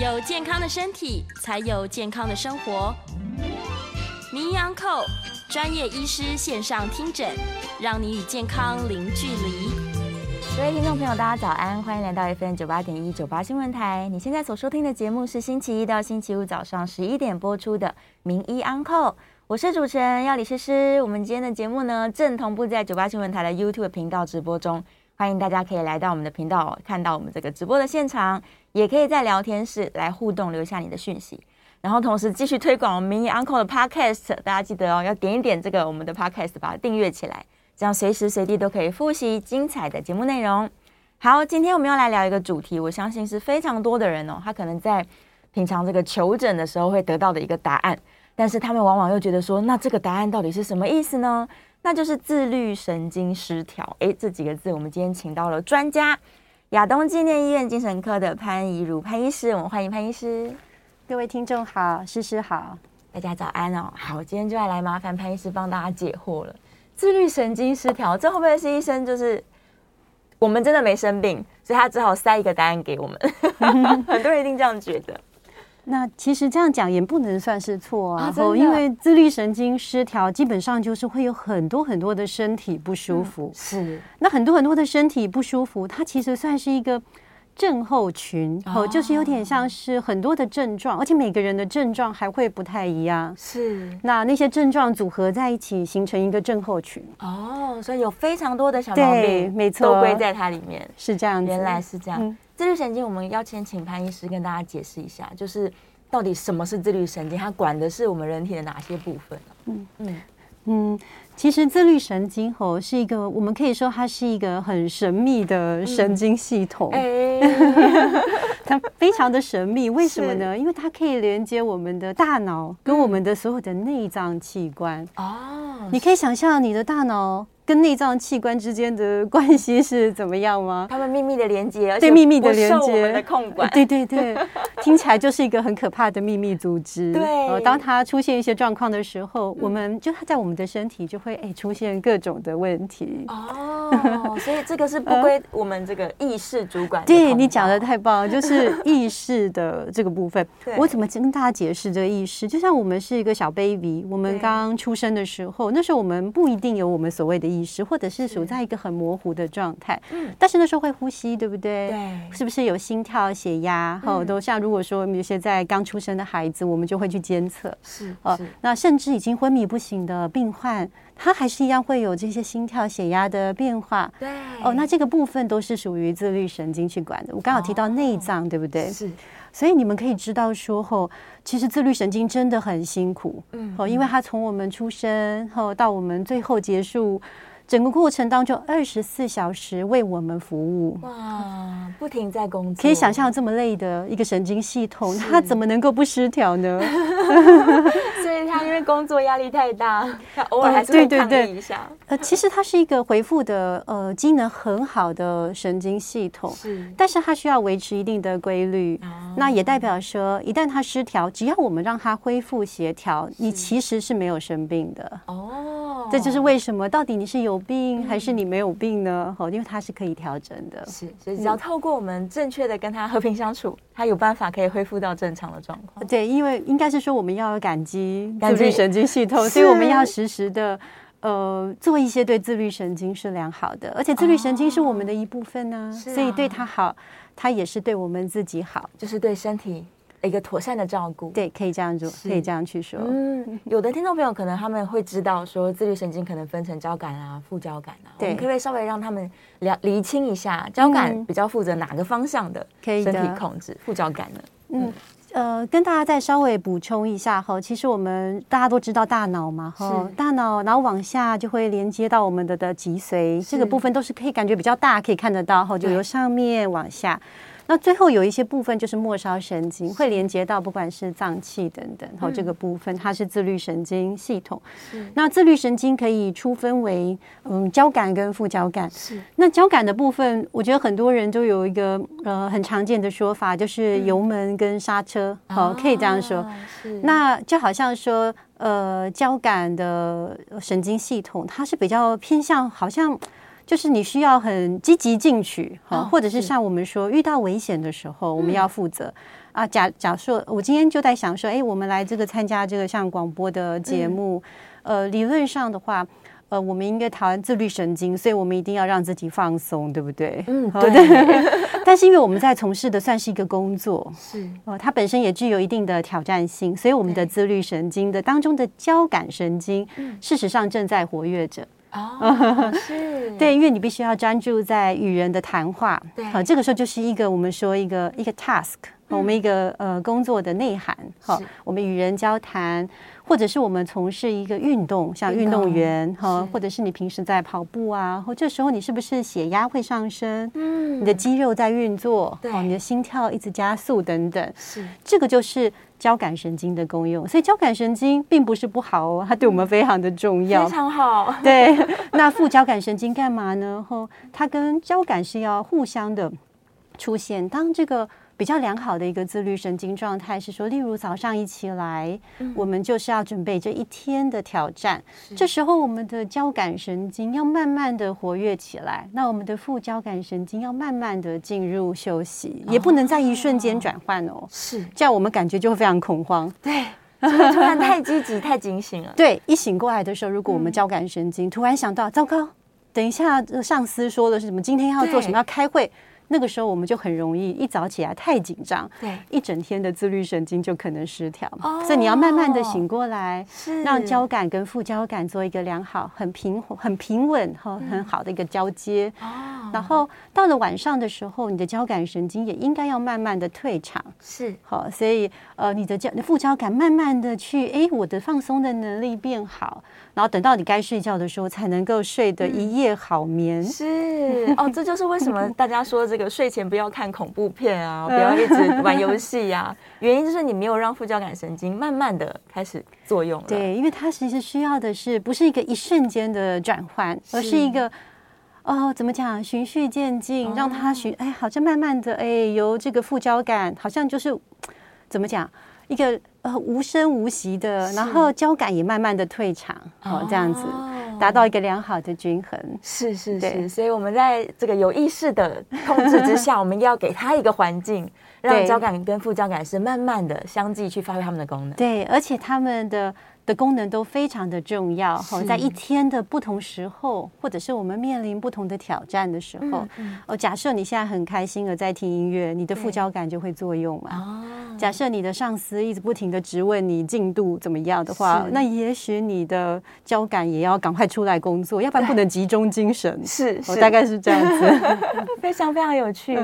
有健康的身体，才有健康的生活。名医安扣专业医师线上听诊，让你与健康零距离。各位听众朋友，大家早安，欢迎来到 FM 九八点一九八新闻台。你现在所收听的节目是星期一到星期五早上十一点播出的《名医安扣》，我是主持人药理诗诗。我们今天的节目呢，正同步在九八新闻台的 YouTube 频道直播中，欢迎大家可以来到我们的频道，看到我们这个直播的现场，也可以在聊天室来互动，留下你的讯息，然后同时继续推广我们明 uncle》的 Podcast，大家记得哦，要点一点这个我们的 Podcast，把它订阅起来。这样随时随地都可以复习精彩的节目内容。好，今天我们要来聊一个主题，我相信是非常多的人哦，他可能在平常这个求诊的时候会得到的一个答案，但是他们往往又觉得说，那这个答案到底是什么意思呢？那就是自律神经失调。诶，这几个字我们今天请到了专家，亚东纪念医院精神科的潘怡如潘医师，我们欢迎潘医师。各位听众好，诗诗好，大家早安哦。好，今天就要来麻烦潘医师帮大家解惑了。自律神经失调，这会不会是医生就是我们真的没生病，所以他只好塞一个答案给我们？很多人一定这样觉得。那其实这样讲也不能算是错啊，啊因为自律神经失调基本上就是会有很多很多的身体不舒服。嗯、是，那很多很多的身体不舒服，它其实算是一个。症候群哦，就是有点像是很多的症状，而且每个人的症状还会不太一样。是，那那些症状组合在一起形成一个症候群。哦，所以有非常多的小毛病，没错，都归在它里面。是这样子，原来是这样。嗯、自律神经，我们要先请潘医师跟大家解释一下，就是到底什么是自律神经？它管的是我们人体的哪些部分？嗯嗯嗯。其实自律神经吼是一个，我们可以说它是一个很神秘的神经系统。嗯欸、它非常的神秘，为什么呢？因为它可以连接我们的大脑跟我们的所有的内脏器官。哦，你可以想象你的大脑。跟内脏器官之间的 关系是怎么样吗？他们秘密的连接，对秘密的连接的控管，对 对对，听起来就是一个很可怕的秘密组织。对，当它出现一些状况的时候，我们就它在我们的身体就会哎出现各种的问题。哦，所以这个是不归我们这个意识主管。对，你讲的太棒了，就是意识的这个部分。我怎么跟大家解释这个意识？就像我们是一个小 baby，我们刚出生的时候，那时候我们不一定有我们所谓的意。意识，或者是处在一个很模糊的状态，嗯，但是那时候会呼吸，对不对？对，是不是有心跳、血压？哈、嗯，都像如果说有些在刚出生的孩子，我们就会去监测，是哦。那甚至已经昏迷不醒的病患，他还是一样会有这些心跳、血压的变化。对，哦，那这个部分都是属于自律神经去管的。我刚好提到内脏，哦、对不对？是。所以你们可以知道说，吼，其实自律神经真的很辛苦，嗯，哦，因为它从我们出生后到我们最后结束。整个过程当中，二十四小时为我们服务，哇，不停在工作。可以想象这么累的一个神经系统，它怎么能够不失调呢？所以它因为工作压力太大，它 偶尔还是会抗议一下。呃，其实它是一个回复的呃机能很好的神经系统，是，但是它需要维持一定的规律。那也代表说，一旦它失调，只要我们让它恢复协调，你其实是没有生病的。哦，这就是为什么到底你是有。病还是你没有病呢？哦，因为它是可以调整的，是，所以只要透过我们正确的跟他和平相处，他有办法可以恢复到正常的状况。对，因为应该是说我们要感激自律神经系统，所以我们要时时的呃做一些对自律神经是良好的，而且自律神经是我们的一部分呢，所以对它好，它也是对我们自己好，就是对身体。一个妥善的照顾，对，可以这样做，可以这样去说。嗯，有的听众朋友可能他们会知道说，自律神经可能分成交感啊、副交感啊，对，可不可以稍微让他们了厘清一下，交感比较负责哪个方向的身体控制，副交感呢？嗯，呃，跟大家再稍微补充一下哈，其实我们大家都知道大脑嘛哈，大脑然后往下就会连接到我们的的脊髓，这个部分都是可以感觉比较大，可以看得到哈，就由上面往下。那最后有一些部分就是末梢神经会连接到不管是脏器等等，然后这个部分它是自律神经系统。那自律神经可以出分为嗯交感跟副交感。是。那交感的部分，我觉得很多人都有一个呃很常见的说法，就是油门跟刹车，好，可以这样说。是。那就好像说呃交感的神经系统，它是比较偏向好像。就是你需要很积极进取，哈，或者是像我们说遇到危险的时候，我们要负责啊。假假设我今天就在想说，哎，我们来这个参加这个像广播的节目，呃，理论上的话，呃，我们应该谈自律神经，所以我们一定要让自己放松，对不对？嗯，对。但是因为我们在从事的算是一个工作，是哦，它本身也具有一定的挑战性，所以我们的自律神经的当中的交感神经，事实上正在活跃着。哦，是。对，因为你必须要专注在与人的谈话，对，好，这个时候就是一个我们说一个一个 task，我们一个呃工作的内涵，好，我们与人交谈。或者是我们从事一个运动，像运动员哈，或者是你平时在跑步啊，或这时候你是不是血压会上升？嗯，你的肌肉在运作，对，你的心跳一直加速等等，是这个就是交感神经的功用。所以交感神经并不是不好哦，它对我们非常的重要，非常好。对，那副交感神经干嘛呢？后，它跟交感是要互相的出现。当这个。比较良好的一个自律神经状态是说，例如早上一起来，嗯、我们就是要准备这一天的挑战。这时候，我们的交感神经要慢慢的活跃起来，那我们的副交感神经要慢慢的进入休息，哦、也不能在一瞬间转换哦。是，这样我们感觉就会非常恐慌。对，突然太积极、太警醒了。对，一醒过来的时候，如果我们交感神经突然想到，糟糕，等一下，上司说的是什么？今天要做什么？要开会。那个时候我们就很容易一早起来太紧张，对，一整天的自律神经就可能失调。哦，所以你要慢慢的醒过来，是让交感跟副交感做一个良好、很平、很平稳和很好的一个交接。哦，然后到了晚上的时候，你的交感神经也应该要慢慢的退场。是，好，所以呃，你的交副交感慢慢的去，哎，我的放松的能力变好。然后等到你该睡觉的时候，才能够睡得一夜好眠。嗯、是哦，这就是为什么大家说这个睡前不要看恐怖片啊，不要一直玩游戏呀、啊。原因就是你没有让副交感神经慢慢的开始作用了。对，因为它其实需要的是不是一个一瞬间的转换，而是一个哦，怎么讲，循序渐进，让它循哎，好像慢慢的哎，由这个副交感好像就是怎么讲一个。呃，无声无息的，然后交感也慢慢的退场，好、哦，这样子达到一个良好的均衡。是是是，所以我们在这个有意识的控制之下，我们要给他一个环境，让交感跟副交感是慢慢的相继去发挥他们的功能。对，而且他们的。的功能都非常的重要哈，在一天的不同时候，或者是我们面临不同的挑战的时候，哦，假设你现在很开心的在听音乐，你的副交感就会作用嘛。哦，假设你的上司一直不停的质问你进度怎么样的话，那也许你的交感也要赶快出来工作，要不然不能集中精神。是，我大概是这样子，非常非常有趣。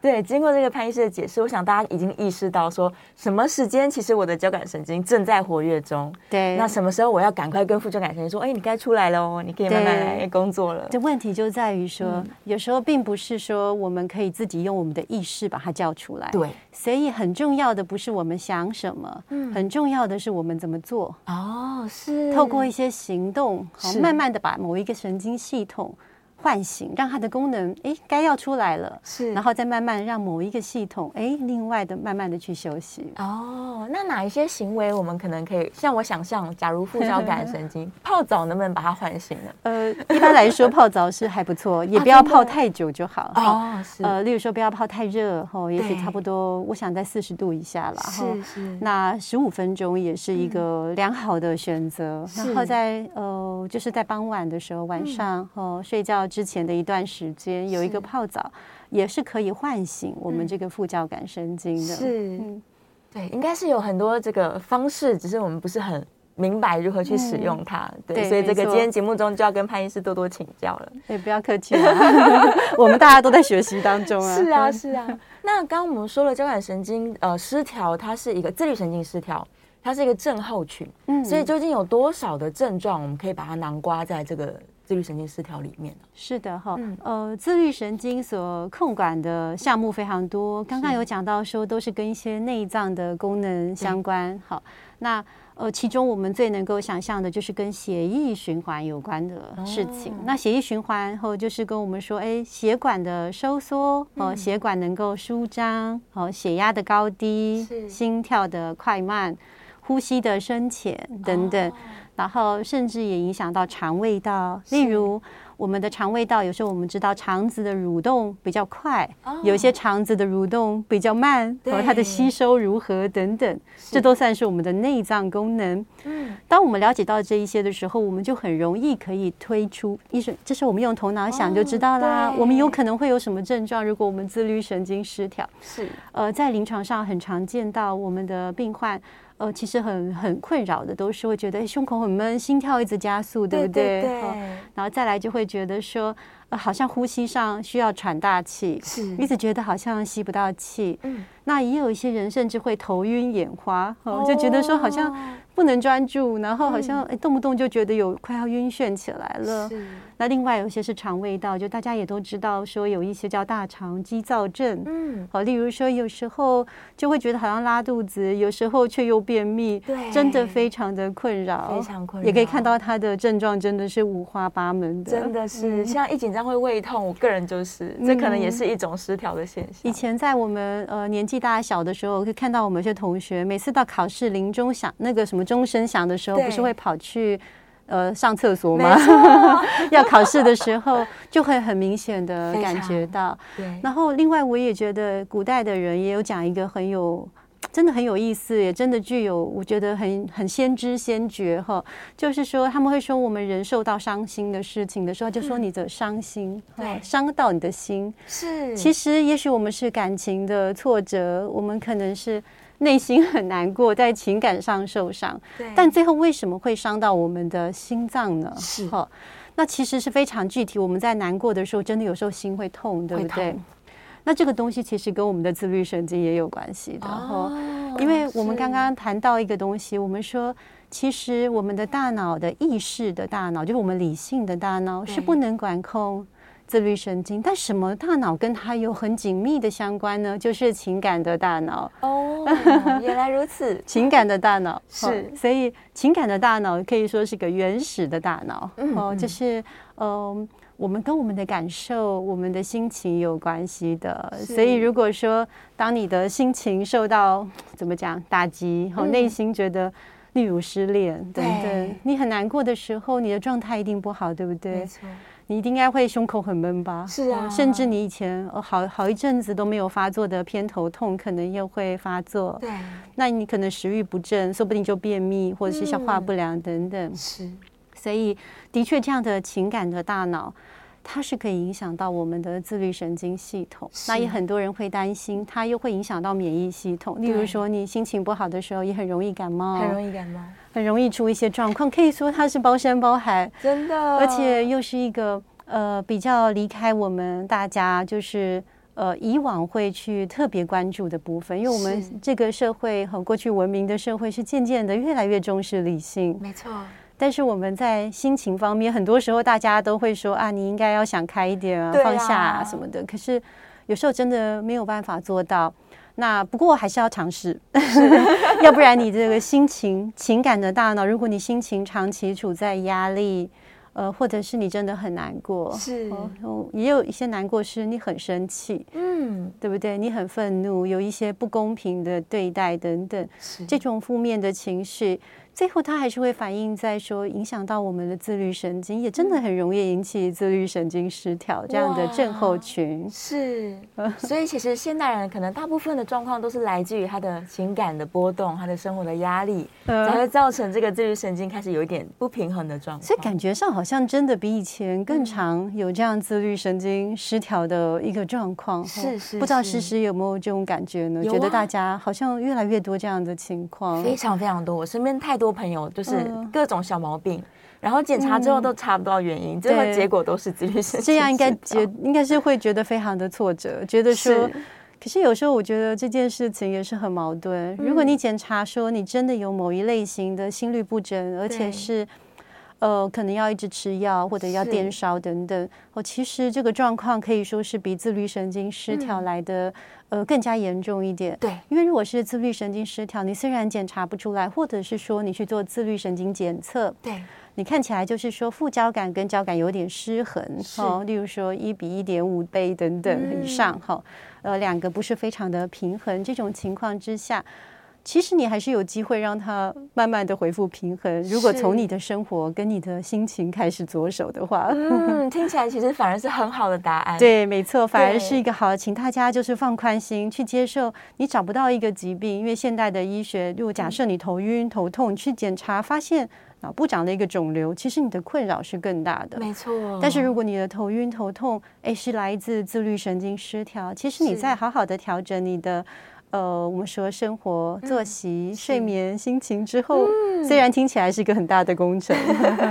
对，经过这个潘医师的解释，我想大家已经意识到说，什么时间其实我的交感神经正在活跃中。对，那什么时候我要赶快跟副交感神经说，哎，你该出来了哦，你可以慢慢来工作了。这问题就在于说，嗯、有时候并不是说我们可以自己用我们的意识把它叫出来。对，所以很重要的不是我们想什么，嗯，很重要的是我们怎么做。哦，是透过一些行动，好，慢慢的把某一个神经系统。唤醒，让它的功能哎，该要出来了，是，然后再慢慢让某一个系统哎，另外的慢慢的去休息。哦，那哪一些行为我们可能可以？像我想象，假如副交感神经 泡澡，能不能把它唤醒呢？呃，一般来说泡澡是还不错，也 不要泡太久就好。哦，是。呃，例如说不要泡太热，吼，也许差不多，我想在四十度以下了。是是。那十五分钟也是一个良好的选择。然后在呃，就是在傍晚的时候，晚上哦睡觉。之前的一段时间有一个泡澡，也是可以唤醒我们这个副交感神经的。是，对，应该是有很多这个方式，只是我们不是很明白如何去使用它。嗯、对，对，所以这个今天节目中就要跟潘医师多多请教了。对，不要客气啊，我们大家都在学习当中啊。是啊，是啊。那刚刚我们说了交感神经呃失调，它是一个自律神经失调，它是一个症候群。嗯，所以究竟有多少的症状，我们可以把它囊括在这个自律神经失调里面？是的哈，嗯、呃，自律神经所控管的项目非常多。刚刚有讲到说，都是跟一些内脏的功能相关。好，那。呃，其中我们最能够想象的就是跟血液循环有关的事情。哦、那血液循环后就是跟我们说，哎，血管的收缩，哦、呃，血管能够舒张，哦、呃，血压的高低，心跳的快慢，呼吸的深浅等等，哦、然后甚至也影响到肠胃道，例如。我们的肠胃道有时候我们知道肠子的蠕动比较快，有些肠子的蠕动比较慢，和它的吸收如何等等，这都算是我们的内脏功能。嗯，当我们了解到这一些的时候，我们就很容易可以推出医生，这是我们用头脑想就知道啦。我们有可能会有什么症状？如果我们自律神经失调，是呃，在临床上很常见到我们的病患。呃，其实很很困扰的，都是会觉得胸口很闷，心跳一直加速，对不对？对对对。然后再来就会觉得说，呃，好像呼吸上需要喘大气，是，一直觉得好像吸不到气。嗯。那也有一些人甚至会头晕眼花，哦，就觉得说好像。不能专注，然后好像哎，动不动就觉得有快要晕眩起来了。是。那另外有些是肠胃道，就大家也都知道说有一些叫大肠激躁症。嗯。好，例如说有时候就会觉得好像拉肚子，有时候却又便秘。对。真的非常的困扰。非常困扰。也可以看到他的症状真的是五花八门的。真的是，像一紧张会胃痛，我个人就是，这可能也是一种失调的现象。以前在我们呃年纪大小的时候，可以看到我们有些同学，每次到考试临终想那个什么。钟声响的时候，不是会跑去呃上厕所吗？要考试的时候，就会很明显的感觉到。对。然后，另外我也觉得，古代的人也有讲一个很有，真的很有意思，也真的具有，我觉得很很先知先觉哈。就是说，他们会说，我们人受到伤心的事情的时候，就说你的伤心，对，伤到你的心。是。其实，也许我们是感情的挫折，我们可能是。内心很难过，在情感上受伤，但最后为什么会伤到我们的心脏呢？是哈，那其实是非常具体。我们在难过的时候，真的有时候心会痛，对不对？那这个东西其实跟我们的自律神经也有关系的哈，哦、因为我们刚刚谈到一个东西，我们说，其实我们的大脑的意识的大脑，就是我们理性的大脑，是不能管控。自律神经，但什么大脑跟它有很紧密的相关呢？就是情感的大脑。哦，原来如此，情感的大脑是，所以情感的大脑可以说是个原始的大脑。嗯，哦，就是嗯、呃，我们跟我们的感受、我们的心情有关系的。所以如果说当你的心情受到怎么讲打击，和、嗯、内心觉得，例如失恋等等，对你很难过的时候，你的状态一定不好，对不对？没错。你应该会胸口很闷吧？是啊，甚至你以前好好一阵子都没有发作的偏头痛，可能又会发作。对，那你可能食欲不振，说不定就便秘或者是消化不良等等。嗯、是，所以的确这样的情感的大脑，它是可以影响到我们的自律神经系统。是那也很多人会担心，它又会影响到免疫系统。例如说，你心情不好的时候，也很容易感冒，很容易感冒。很容易出一些状况，可以说它是包山包海，真的，而且又是一个呃比较离开我们大家就是呃以往会去特别关注的部分，因为我们这个社会和过去文明的社会是渐渐的越来越重视理性，没错。但是我们在心情方面，很多时候大家都会说啊，你应该要想开一点啊，放下啊什么的。可是有时候真的没有办法做到。那不过还是要尝试，要不然你这个心情、情感的大脑，如果你心情长期处在压力，呃，或者是你真的很难过，是，哦，也有一些难过是你很生气，嗯，对不对？你很愤怒，有一些不公平的对待等等，这种负面的情绪。最后，它还是会反映在说，影响到我们的自律神经，也真的很容易引起自律神经失调这样的症候群。是，所以其实现代人可能大部分的状况都是来自于他的情感的波动，他的生活的压力，才会造成这个自律神经开始有一点不平衡的状况。所以感觉上好像真的比以前更常有这样自律神经失调的一个状况。是是，不知道诗诗有没有这种感觉呢？觉得大家好像越来越多这样的情况，非常非常多。我身边太。多朋友就是各种小毛病，然后检查之后都查不到原因，最后结果都是自律神经失。这样应该觉应该是会觉得非常的挫折，觉得说。可是有时候我觉得这件事情也是很矛盾。如果你检查说你真的有某一类型的心律不整，而且是呃可能要一直吃药或者要电烧等等，哦，其实这个状况可以说是比自律神经失调来的呃更加严重一点。对，因为如果是自律神经失调，你虽然检查不出来，或者是说你去做自律神经检测，对。你看起来就是说副交感跟交感有点失衡，哦，例如说一比一点五倍等等以上，哈、嗯，呃，两个不是非常的平衡，这种情况之下，其实你还是有机会让它慢慢的恢复平衡。如果从你的生活跟你的心情开始着手的话，嗯，听起来其实反而是很好的答案。对，没错，反而是一个好，请大家就是放宽心去接受，你找不到一个疾病，因为现代的医学，如果假设你头晕头痛，去检查发现。脑部长了一个肿瘤，其实你的困扰是更大的。没错。但是如果你的头晕头痛，哎，是来自自律神经失调，其实你在好好的调整你的，呃，我们说生活作息、嗯、睡眠、心情之后，嗯、虽然听起来是一个很大的工程，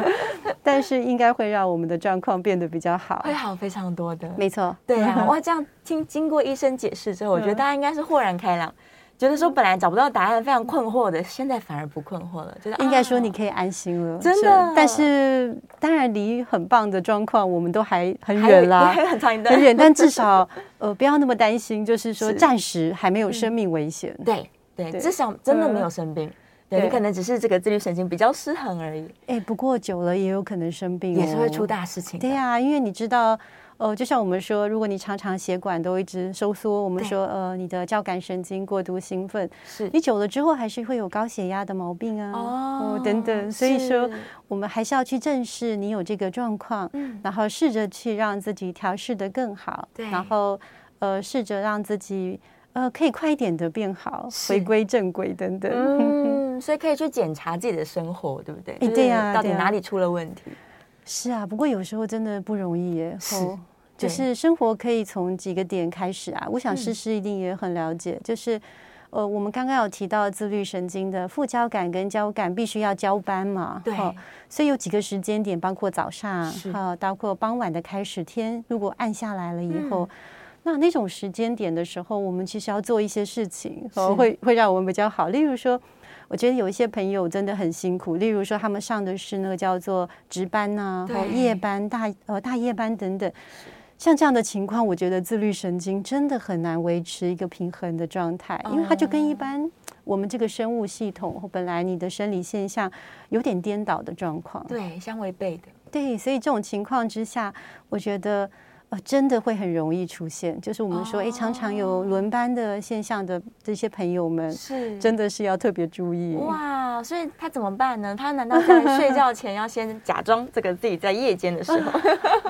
但是应该会让我们的状况变得比较好，会好非常多的。没错。对啊，哇，这样听经过医生解释之后，我觉得大家应该是豁然开朗。觉得说本来找不到答案，非常困惑的，现在反而不困惑了。觉得应该说你可以安心了，真的。但是当然离很棒的状况，我们都还很远啦，还很长一段，很远。但至少呃不要那么担心，就是说暂时还没有生命危险。对对，至少真的没有生病。对，你可能只是这个自律神经比较失衡而已。哎，不过久了也有可能生病，也是会出大事情。对呀，因为你知道。哦，就像我们说，如果你常常血管都一直收缩，我们说呃，你的交感神经过度兴奋，是你久了之后还是会有高血压的毛病啊，哦，哦等等。所以说，我们还是要去正视你有这个状况，嗯，然后试着去让自己调试得更好，对，然后呃，试着让自己呃可以快一点的变好，回归正轨等等。嗯，所以可以去检查自己的生活，对不对？对呀，到底哪里出了问题？是啊，不过有时候真的不容易耶。是。就是生活可以从几个点开始啊，我想诗诗一定也很了解。嗯、就是，呃，我们刚刚有提到自律神经的副交感跟交感必须要交班嘛，对，所以有几个时间点，包括早上，哈，包括傍晚的开始，天如果暗下来了以后，嗯、那那种时间点的时候，我们其实要做一些事情，会会让我们比较好。例如说，我觉得有一些朋友真的很辛苦，例如说他们上的是那个叫做值班呐、啊，或夜班、大呃大夜班等等。像这样的情况，我觉得自律神经真的很难维持一个平衡的状态，因为它就跟一般我们这个生物系统本来你的生理现象有点颠倒的状况，对，相违背的。对，所以这种情况之下，我觉得。呃，真的会很容易出现，就是我们说，哎、哦，常常有轮班的现象的这些朋友们，是，真的是要特别注意。哇，所以他怎么办呢？他难道在睡觉前要先假装这个自己在夜间的时候？